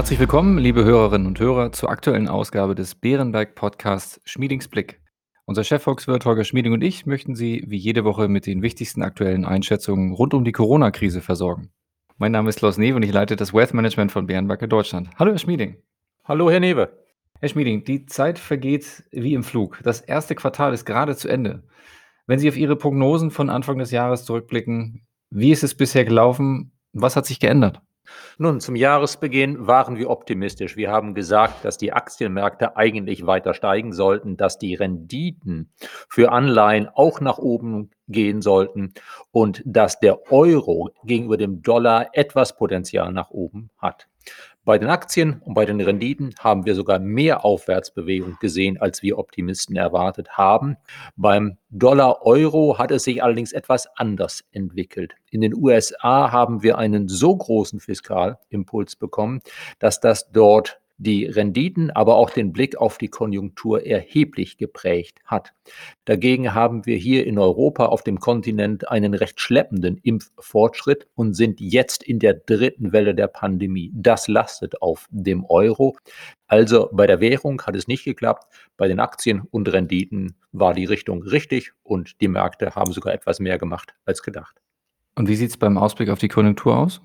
Herzlich willkommen, liebe Hörerinnen und Hörer, zur aktuellen Ausgabe des Bärenberg Podcasts Schmiedings Blick. Unser Chefvolkswirt Holger Schmieding und ich möchten Sie wie jede Woche mit den wichtigsten aktuellen Einschätzungen rund um die Corona-Krise versorgen. Mein Name ist Klaus Newe und ich leite das Wealth Management von Bärenberg in Deutschland. Hallo, Herr Schmieding. Hallo, Herr Newe. Herr Schmieding, die Zeit vergeht wie im Flug. Das erste Quartal ist gerade zu Ende. Wenn Sie auf Ihre Prognosen von Anfang des Jahres zurückblicken, wie ist es bisher gelaufen? Was hat sich geändert? Nun, zum Jahresbeginn waren wir optimistisch. Wir haben gesagt, dass die Aktienmärkte eigentlich weiter steigen sollten, dass die Renditen für Anleihen auch nach oben gehen sollten und dass der Euro gegenüber dem Dollar etwas Potenzial nach oben hat. Bei den Aktien und bei den Renditen haben wir sogar mehr Aufwärtsbewegung gesehen, als wir Optimisten erwartet haben. Beim Dollar-Euro hat es sich allerdings etwas anders entwickelt. In den USA haben wir einen so großen Fiskalimpuls bekommen, dass das dort die Renditen, aber auch den Blick auf die Konjunktur erheblich geprägt hat. Dagegen haben wir hier in Europa auf dem Kontinent einen recht schleppenden Impffortschritt und sind jetzt in der dritten Welle der Pandemie. Das lastet auf dem Euro. Also bei der Währung hat es nicht geklappt, bei den Aktien und Renditen war die Richtung richtig und die Märkte haben sogar etwas mehr gemacht als gedacht. Und wie sieht es beim Ausblick auf die Konjunktur aus?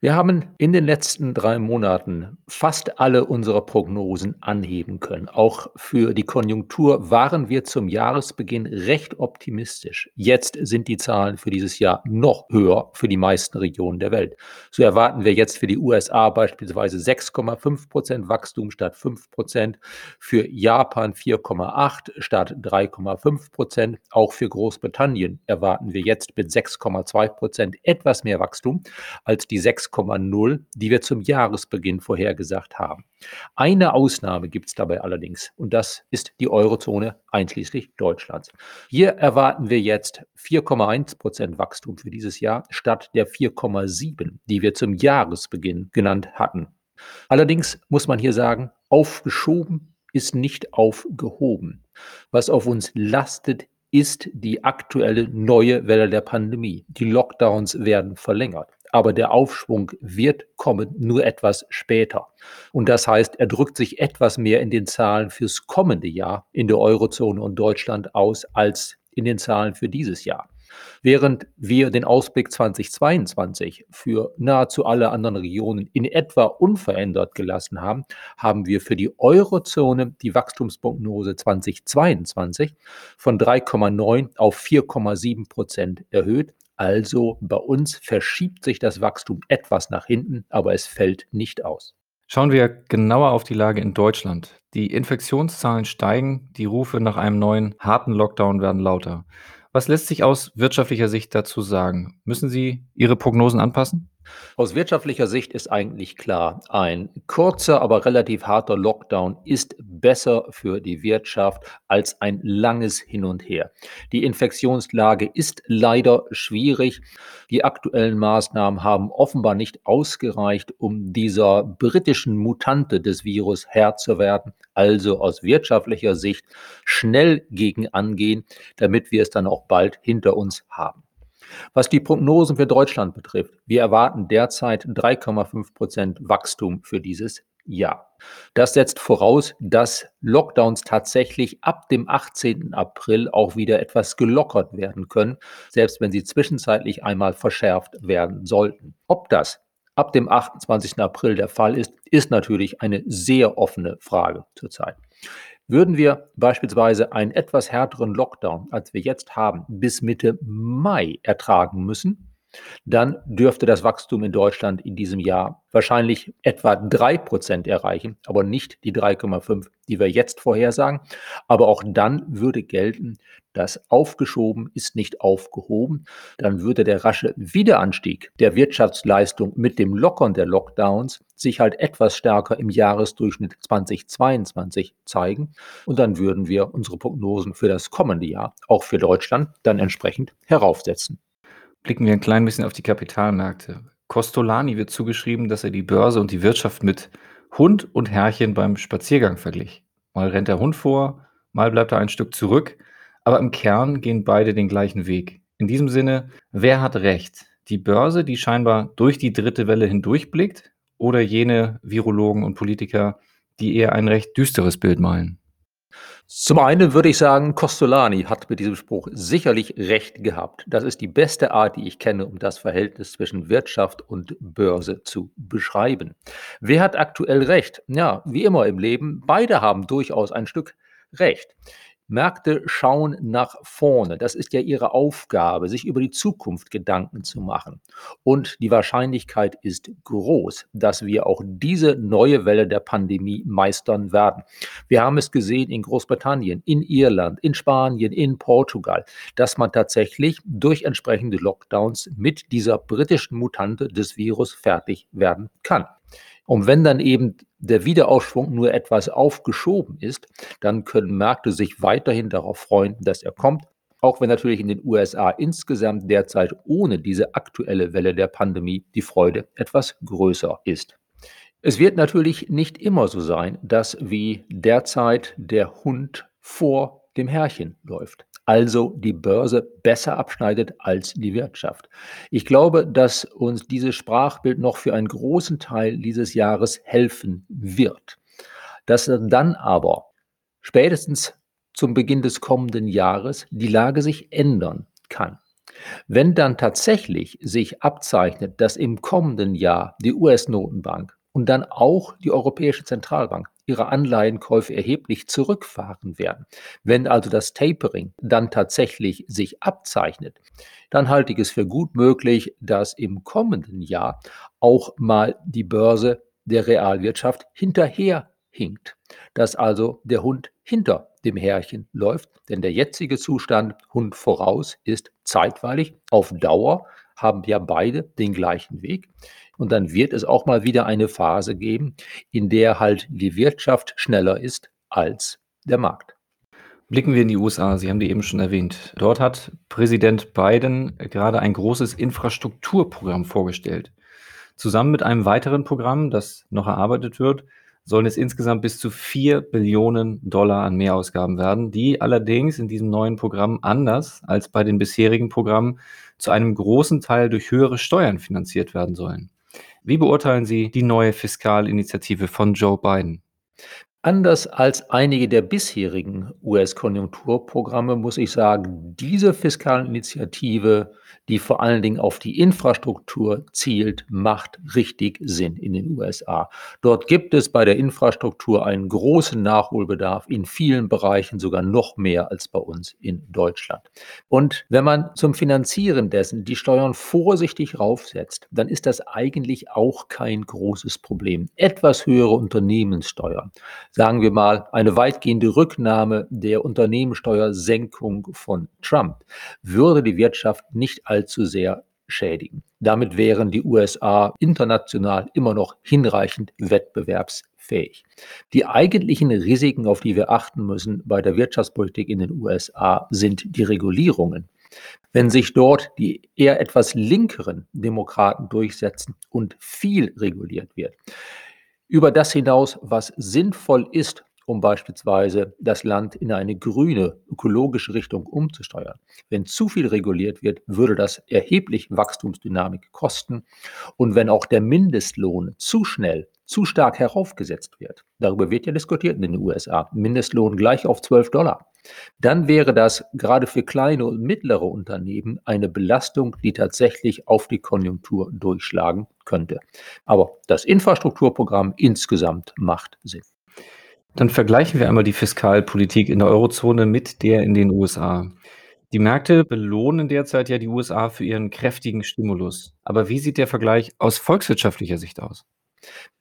Wir haben in den letzten drei Monaten fast alle unsere Prognosen anheben können. Auch für die Konjunktur waren wir zum Jahresbeginn recht optimistisch. Jetzt sind die Zahlen für dieses Jahr noch höher für die meisten Regionen der Welt. So erwarten wir jetzt für die USA beispielsweise 6,5 Prozent Wachstum statt 5 Prozent, für Japan 4,8 statt 3,5 Prozent. Auch für Großbritannien erwarten wir jetzt mit 6,2 Prozent etwas mehr Wachstum als die 6 6,0, die wir zum Jahresbeginn vorhergesagt haben. Eine Ausnahme gibt es dabei allerdings und das ist die Eurozone einschließlich Deutschlands. Hier erwarten wir jetzt 4,1 Prozent Wachstum für dieses Jahr statt der 4,7, die wir zum Jahresbeginn genannt hatten. Allerdings muss man hier sagen, aufgeschoben ist nicht aufgehoben. Was auf uns lastet, ist die aktuelle neue Welle der Pandemie. Die Lockdowns werden verlängert aber der Aufschwung wird kommen, nur etwas später. Und das heißt, er drückt sich etwas mehr in den Zahlen fürs kommende Jahr in der Eurozone und Deutschland aus als in den Zahlen für dieses Jahr. Während wir den Ausblick 2022 für nahezu alle anderen Regionen in etwa unverändert gelassen haben, haben wir für die Eurozone die Wachstumsprognose 2022 von 3,9 auf 4,7 Prozent erhöht also bei uns verschiebt sich das Wachstum etwas nach hinten, aber es fällt nicht aus. Schauen wir genauer auf die Lage in Deutschland. Die Infektionszahlen steigen, die Rufe nach einem neuen harten Lockdown werden lauter. Was lässt sich aus wirtschaftlicher Sicht dazu sagen? Müssen Sie Ihre Prognosen anpassen? Aus wirtschaftlicher Sicht ist eigentlich klar, ein kurzer, aber relativ harter Lockdown ist besser für die Wirtschaft als ein langes Hin und Her. Die Infektionslage ist leider schwierig. Die aktuellen Maßnahmen haben offenbar nicht ausgereicht, um dieser britischen Mutante des Virus Herr zu werden. Also aus wirtschaftlicher Sicht schnell gegen angehen, damit wir es dann auch bald hinter uns haben. Was die Prognosen für Deutschland betrifft, wir erwarten derzeit 3,5 Prozent Wachstum für dieses Jahr. Das setzt voraus, dass Lockdowns tatsächlich ab dem 18. April auch wieder etwas gelockert werden können, selbst wenn sie zwischenzeitlich einmal verschärft werden sollten. Ob das ab dem 28. April der Fall ist, ist natürlich eine sehr offene Frage zurzeit. Würden wir beispielsweise einen etwas härteren Lockdown, als wir jetzt haben, bis Mitte Mai ertragen müssen, dann dürfte das Wachstum in Deutschland in diesem Jahr wahrscheinlich etwa 3% erreichen, aber nicht die 3,5, die wir jetzt vorhersagen. Aber auch dann würde gelten, dass aufgeschoben ist nicht aufgehoben. Dann würde der rasche Wiederanstieg der Wirtschaftsleistung mit dem Lockern der Lockdowns sich halt etwas stärker im Jahresdurchschnitt 2022 zeigen. Und dann würden wir unsere Prognosen für das kommende Jahr, auch für Deutschland, dann entsprechend heraufsetzen. Blicken wir ein klein bisschen auf die Kapitalmärkte. Costolani wird zugeschrieben, dass er die Börse und die Wirtschaft mit Hund und Herrchen beim Spaziergang verglich. Mal rennt der Hund vor, mal bleibt er ein Stück zurück, aber im Kern gehen beide den gleichen Weg. In diesem Sinne, wer hat recht? Die Börse, die scheinbar durch die dritte Welle hindurchblickt, oder jene Virologen und Politiker, die eher ein recht düsteres Bild malen? Zum einen würde ich sagen, Costolani hat mit diesem Spruch sicherlich recht gehabt. Das ist die beste Art, die ich kenne, um das Verhältnis zwischen Wirtschaft und Börse zu beschreiben. Wer hat aktuell recht? Ja, wie immer im Leben, beide haben durchaus ein Stück recht. Märkte schauen nach vorne. Das ist ja ihre Aufgabe, sich über die Zukunft Gedanken zu machen. Und die Wahrscheinlichkeit ist groß, dass wir auch diese neue Welle der Pandemie meistern werden. Wir haben es gesehen in Großbritannien, in Irland, in Spanien, in Portugal, dass man tatsächlich durch entsprechende Lockdowns mit dieser britischen Mutante des Virus fertig werden kann. Und wenn dann eben der Wiederaufschwung nur etwas aufgeschoben ist, dann können Märkte sich weiterhin darauf freuen, dass er kommt. Auch wenn natürlich in den USA insgesamt derzeit ohne diese aktuelle Welle der Pandemie die Freude etwas größer ist. Es wird natürlich nicht immer so sein, dass wie derzeit der Hund vor dem Herrchen läuft also die Börse besser abschneidet als die Wirtschaft. Ich glaube, dass uns dieses Sprachbild noch für einen großen Teil dieses Jahres helfen wird. Dass dann aber spätestens zum Beginn des kommenden Jahres die Lage sich ändern kann. Wenn dann tatsächlich sich abzeichnet, dass im kommenden Jahr die US-Notenbank und dann auch die Europäische Zentralbank ihre Anleihenkäufe erheblich zurückfahren werden. Wenn also das Tapering dann tatsächlich sich abzeichnet, dann halte ich es für gut möglich, dass im kommenden Jahr auch mal die Börse der Realwirtschaft hinterherhinkt, dass also der Hund hinter dem Härchen läuft, denn der jetzige Zustand Hund voraus ist zeitweilig auf Dauer haben ja beide den gleichen Weg. Und dann wird es auch mal wieder eine Phase geben, in der halt die Wirtschaft schneller ist als der Markt. Blicken wir in die USA. Sie haben die eben schon erwähnt. Dort hat Präsident Biden gerade ein großes Infrastrukturprogramm vorgestellt. Zusammen mit einem weiteren Programm, das noch erarbeitet wird, sollen es insgesamt bis zu 4 Billionen Dollar an Mehrausgaben werden, die allerdings in diesem neuen Programm anders als bei den bisherigen Programmen zu einem großen Teil durch höhere Steuern finanziert werden sollen. Wie beurteilen Sie die neue Fiskalinitiative von Joe Biden? Anders als einige der bisherigen US-Konjunkturprogramme muss ich sagen, diese Fiskalinitiative, die vor allen Dingen auf die Infrastruktur zielt, macht richtig Sinn in den USA. Dort gibt es bei der Infrastruktur einen großen Nachholbedarf, in vielen Bereichen sogar noch mehr als bei uns in Deutschland. Und wenn man zum Finanzieren dessen die Steuern vorsichtig raufsetzt, dann ist das eigentlich auch kein großes Problem. Etwas höhere Unternehmenssteuern sagen wir mal, eine weitgehende Rücknahme der Unternehmenssteuersenkung von Trump würde die Wirtschaft nicht allzu sehr schädigen. Damit wären die USA international immer noch hinreichend wettbewerbsfähig. Die eigentlichen Risiken, auf die wir achten müssen bei der Wirtschaftspolitik in den USA, sind die Regulierungen. Wenn sich dort die eher etwas linkeren Demokraten durchsetzen und viel reguliert wird, über das hinaus, was sinnvoll ist, um beispielsweise das Land in eine grüne, ökologische Richtung umzusteuern. Wenn zu viel reguliert wird, würde das erheblich Wachstumsdynamik kosten. Und wenn auch der Mindestlohn zu schnell zu stark heraufgesetzt wird, darüber wird ja diskutiert in den USA, Mindestlohn gleich auf 12 Dollar, dann wäre das gerade für kleine und mittlere Unternehmen eine Belastung, die tatsächlich auf die Konjunktur durchschlagen könnte. Aber das Infrastrukturprogramm insgesamt macht Sinn. Dann vergleichen wir einmal die Fiskalpolitik in der Eurozone mit der in den USA. Die Märkte belohnen derzeit ja die USA für ihren kräftigen Stimulus. Aber wie sieht der Vergleich aus volkswirtschaftlicher Sicht aus?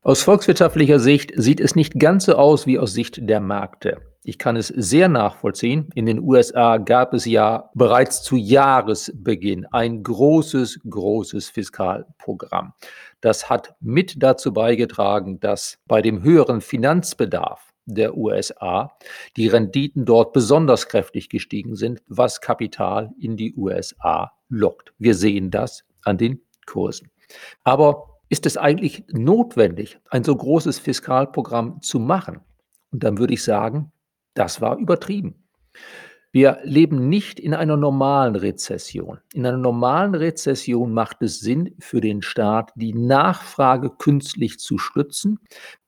Aus volkswirtschaftlicher Sicht sieht es nicht ganz so aus wie aus Sicht der Märkte. Ich kann es sehr nachvollziehen. In den USA gab es ja bereits zu Jahresbeginn ein großes, großes Fiskalprogramm. Das hat mit dazu beigetragen, dass bei dem höheren Finanzbedarf der USA die Renditen dort besonders kräftig gestiegen sind, was Kapital in die USA lockt. Wir sehen das an den Kursen. Aber ist es eigentlich notwendig, ein so großes Fiskalprogramm zu machen? Und dann würde ich sagen, das war übertrieben. Wir leben nicht in einer normalen Rezession. In einer normalen Rezession macht es Sinn für den Staat, die Nachfrage künstlich zu stützen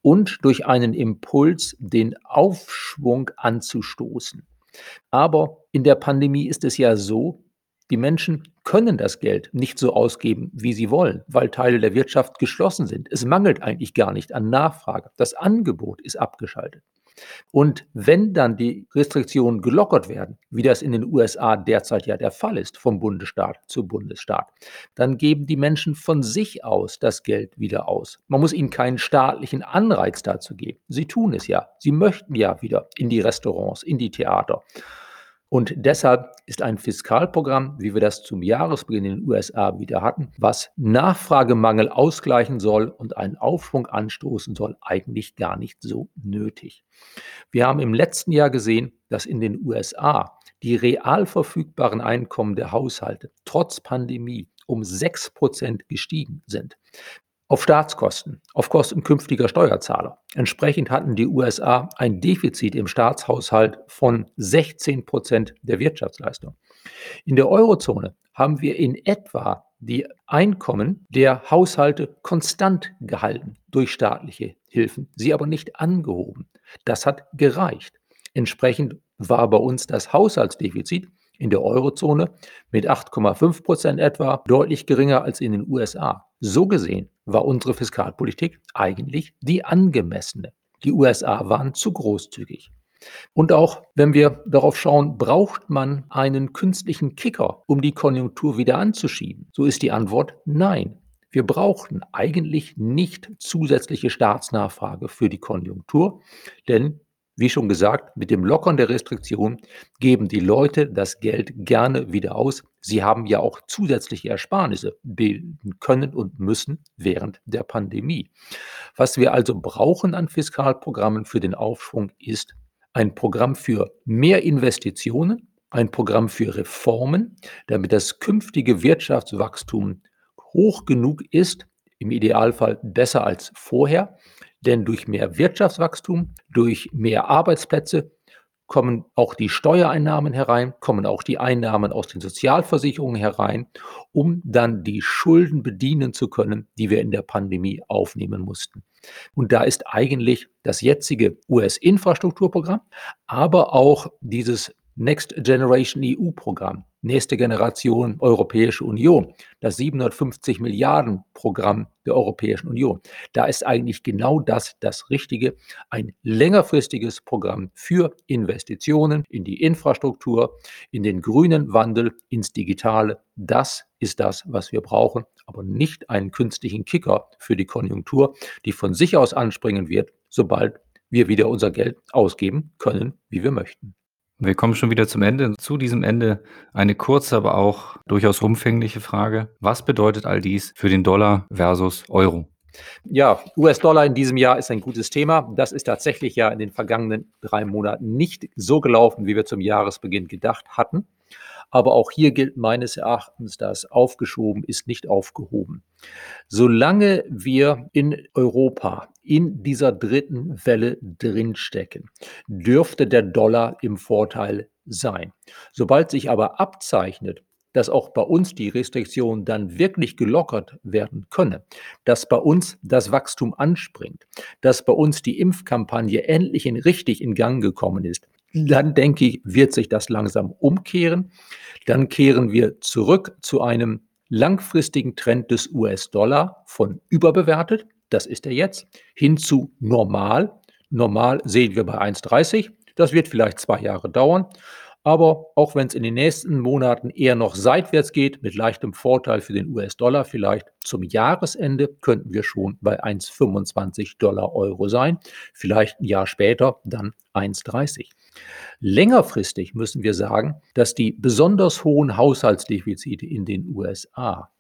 und durch einen Impuls den Aufschwung anzustoßen. Aber in der Pandemie ist es ja so, die Menschen können das Geld nicht so ausgeben, wie sie wollen, weil Teile der Wirtschaft geschlossen sind. Es mangelt eigentlich gar nicht an Nachfrage. Das Angebot ist abgeschaltet. Und wenn dann die Restriktionen gelockert werden, wie das in den USA derzeit ja der Fall ist, vom Bundesstaat zu Bundesstaat, dann geben die Menschen von sich aus das Geld wieder aus. Man muss ihnen keinen staatlichen Anreiz dazu geben. Sie tun es ja. Sie möchten ja wieder in die Restaurants, in die Theater. Und deshalb ist ein Fiskalprogramm, wie wir das zum Jahresbeginn in den USA wieder hatten, was Nachfragemangel ausgleichen soll und einen Aufschwung anstoßen soll, eigentlich gar nicht so nötig. Wir haben im letzten Jahr gesehen, dass in den USA die real verfügbaren Einkommen der Haushalte trotz Pandemie um 6 Prozent gestiegen sind auf Staatskosten, auf Kosten künftiger Steuerzahler. Entsprechend hatten die USA ein Defizit im Staatshaushalt von 16 Prozent der Wirtschaftsleistung. In der Eurozone haben wir in etwa die Einkommen der Haushalte konstant gehalten durch staatliche Hilfen, sie aber nicht angehoben. Das hat gereicht. Entsprechend war bei uns das Haushaltsdefizit in der Eurozone mit 8,5 Prozent etwa deutlich geringer als in den USA. So gesehen war unsere Fiskalpolitik eigentlich die angemessene. Die USA waren zu großzügig. Und auch wenn wir darauf schauen, braucht man einen künstlichen Kicker, um die Konjunktur wieder anzuschieben? So ist die Antwort nein. Wir brauchen eigentlich nicht zusätzliche Staatsnachfrage für die Konjunktur, denn wie schon gesagt, mit dem Lockern der Restriktion geben die Leute das Geld gerne wieder aus. Sie haben ja auch zusätzliche Ersparnisse bilden können und müssen während der Pandemie. Was wir also brauchen an Fiskalprogrammen für den Aufschwung ist ein Programm für mehr Investitionen, ein Programm für Reformen, damit das künftige Wirtschaftswachstum hoch genug ist, im Idealfall besser als vorher, denn durch mehr Wirtschaftswachstum, durch mehr Arbeitsplätze kommen auch die Steuereinnahmen herein, kommen auch die Einnahmen aus den Sozialversicherungen herein, um dann die Schulden bedienen zu können, die wir in der Pandemie aufnehmen mussten. Und da ist eigentlich das jetzige US-Infrastrukturprogramm, aber auch dieses Next Generation EU-Programm, nächste Generation Europäische Union, das 750 Milliarden Programm der Europäischen Union. Da ist eigentlich genau das das Richtige, ein längerfristiges Programm für Investitionen in die Infrastruktur, in den grünen Wandel, ins Digitale. Das ist das, was wir brauchen, aber nicht einen künstlichen Kicker für die Konjunktur, die von sich aus anspringen wird, sobald wir wieder unser Geld ausgeben können, wie wir möchten. Wir kommen schon wieder zum Ende. Zu diesem Ende eine kurze, aber auch durchaus umfängliche Frage. Was bedeutet all dies für den Dollar versus Euro? Ja, US-Dollar in diesem Jahr ist ein gutes Thema. Das ist tatsächlich ja in den vergangenen drei Monaten nicht so gelaufen, wie wir zum Jahresbeginn gedacht hatten. Aber auch hier gilt meines Erachtens, dass aufgeschoben ist nicht aufgehoben. Solange wir in Europa in dieser dritten Welle drinstecken, dürfte der Dollar im Vorteil sein. Sobald sich aber abzeichnet, dass auch bei uns die Restriktionen dann wirklich gelockert werden können, dass bei uns das Wachstum anspringt, dass bei uns die Impfkampagne endlich in richtig in Gang gekommen ist, dann denke ich, wird sich das langsam umkehren. Dann kehren wir zurück zu einem langfristigen Trend des US-Dollar von überbewertet, das ist er jetzt, hin zu normal. Normal sehen wir bei 1,30. Das wird vielleicht zwei Jahre dauern. Aber auch wenn es in den nächsten Monaten eher noch seitwärts geht, mit leichtem Vorteil für den US-Dollar vielleicht zum Jahresende, könnten wir schon bei 1,25 Dollar Euro sein. Vielleicht ein Jahr später dann 1,30. Längerfristig müssen wir sagen, dass die besonders hohen Haushaltsdefizite in den USA,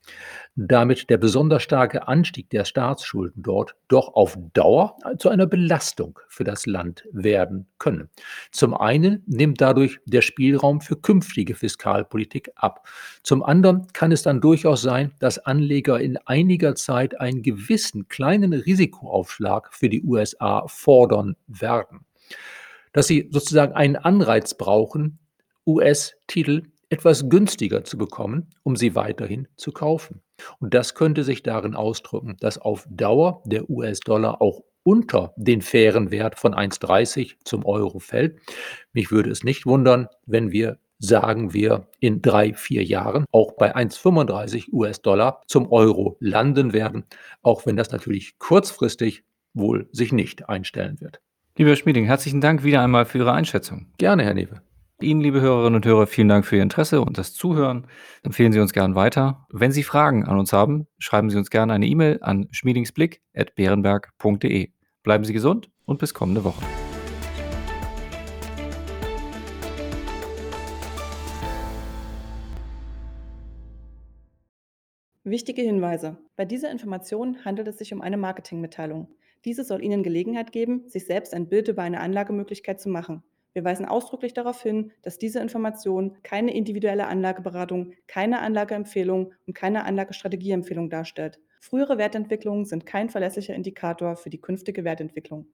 damit der besonders starke Anstieg der Staatsschulden dort doch auf Dauer zu einer Belastung für das Land werden können. Zum einen nimmt dadurch der Spielraum für künftige Fiskalpolitik ab. Zum anderen kann es dann durchaus sein, dass Anleger in einiger Zeit einen gewissen kleinen Risikoaufschlag für die USA fordern werden dass sie sozusagen einen Anreiz brauchen, US-Titel etwas günstiger zu bekommen, um sie weiterhin zu kaufen. Und das könnte sich darin ausdrücken, dass auf Dauer der US-Dollar auch unter den fairen Wert von 1,30 zum Euro fällt. Mich würde es nicht wundern, wenn wir sagen wir in drei, vier Jahren auch bei 1,35 US-Dollar zum Euro landen werden, auch wenn das natürlich kurzfristig wohl sich nicht einstellen wird. Lieber Herr Schmieding, herzlichen Dank wieder einmal für Ihre Einschätzung. Gerne, Herr Newe. Ihnen, liebe Hörerinnen und Hörer, vielen Dank für Ihr Interesse und das Zuhören. Empfehlen Sie uns gern weiter. Wenn Sie Fragen an uns haben, schreiben Sie uns gerne eine E-Mail an schmiedingsblick.bärenberg.de. Bleiben Sie gesund und bis kommende Woche. Wichtige Hinweise. Bei dieser Information handelt es sich um eine Marketingmitteilung. Diese soll Ihnen Gelegenheit geben, sich selbst ein Bild über eine Anlagemöglichkeit zu machen. Wir weisen ausdrücklich darauf hin, dass diese Information keine individuelle Anlageberatung, keine Anlageempfehlung und keine Anlagestrategieempfehlung darstellt. Frühere Wertentwicklungen sind kein verlässlicher Indikator für die künftige Wertentwicklung.